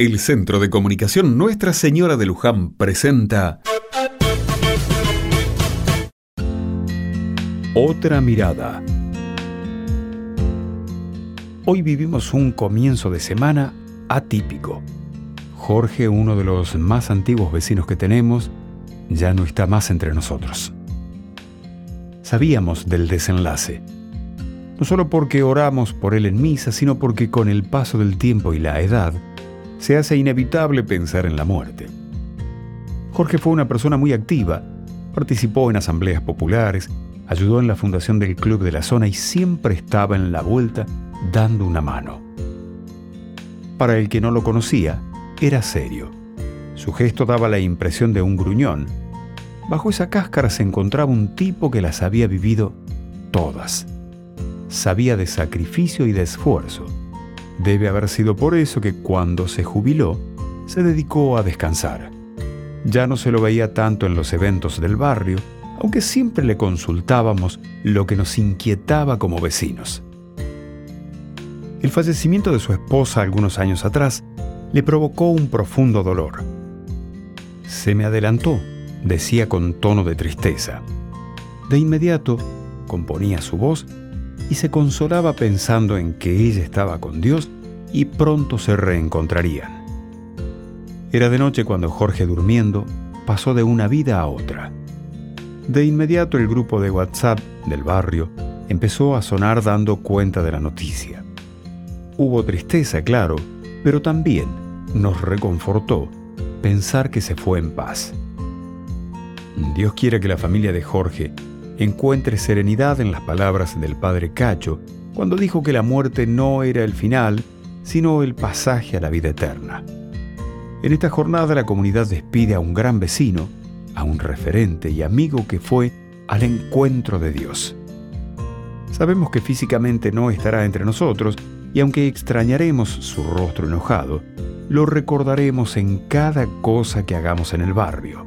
El Centro de Comunicación Nuestra Señora de Luján presenta Otra mirada. Hoy vivimos un comienzo de semana atípico. Jorge, uno de los más antiguos vecinos que tenemos, ya no está más entre nosotros. Sabíamos del desenlace, no solo porque oramos por él en misa, sino porque con el paso del tiempo y la edad, se hace inevitable pensar en la muerte. Jorge fue una persona muy activa, participó en asambleas populares, ayudó en la fundación del club de la zona y siempre estaba en la vuelta dando una mano. Para el que no lo conocía, era serio. Su gesto daba la impresión de un gruñón. Bajo esa cáscara se encontraba un tipo que las había vivido todas. Sabía de sacrificio y de esfuerzo Debe haber sido por eso que cuando se jubiló, se dedicó a descansar. Ya no se lo veía tanto en los eventos del barrio, aunque siempre le consultábamos lo que nos inquietaba como vecinos. El fallecimiento de su esposa algunos años atrás le provocó un profundo dolor. Se me adelantó, decía con tono de tristeza. De inmediato componía su voz y se consolaba pensando en que ella estaba con Dios y pronto se reencontrarían. Era de noche cuando Jorge durmiendo pasó de una vida a otra. De inmediato el grupo de WhatsApp del barrio empezó a sonar dando cuenta de la noticia. Hubo tristeza, claro, pero también nos reconfortó pensar que se fue en paz. Dios quiere que la familia de Jorge encuentre serenidad en las palabras del padre Cacho cuando dijo que la muerte no era el final, sino el pasaje a la vida eterna. En esta jornada la comunidad despide a un gran vecino, a un referente y amigo que fue al encuentro de Dios. Sabemos que físicamente no estará entre nosotros y aunque extrañaremos su rostro enojado, lo recordaremos en cada cosa que hagamos en el barrio.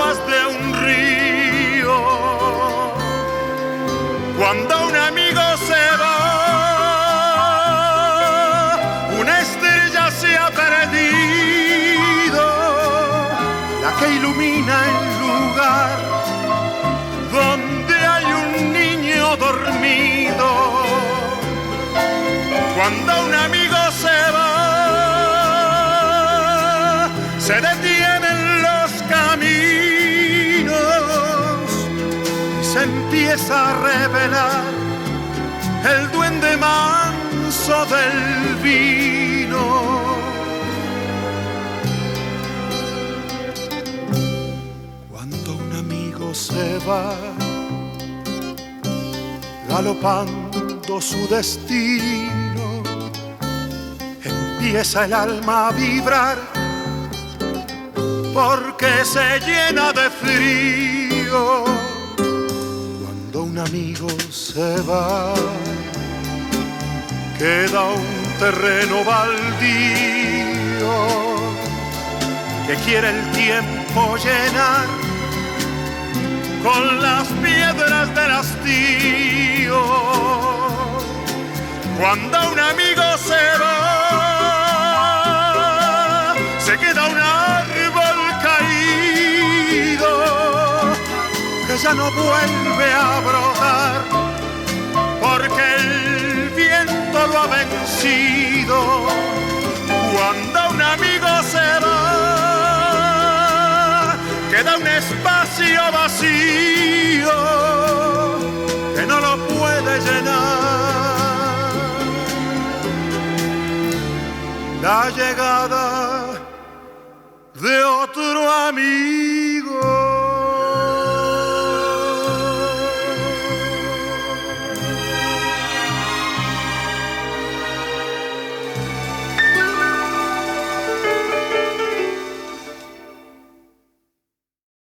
perdido, la que ilumina el lugar donde hay un niño dormido. Cuando un amigo se detienen los caminos y se empieza a revelar el duende manso del vino. Se va, galopando su destino, empieza el alma a vibrar porque se llena de frío cuando un amigo se va. Queda un terreno baldío que quiere el tiempo llenar con las piedras del hastío. Cuando un amigo se va, se queda un ya no vuelve a brotar, queda un espacio vacío que no lo puede llenar. La llegada de otro amigo.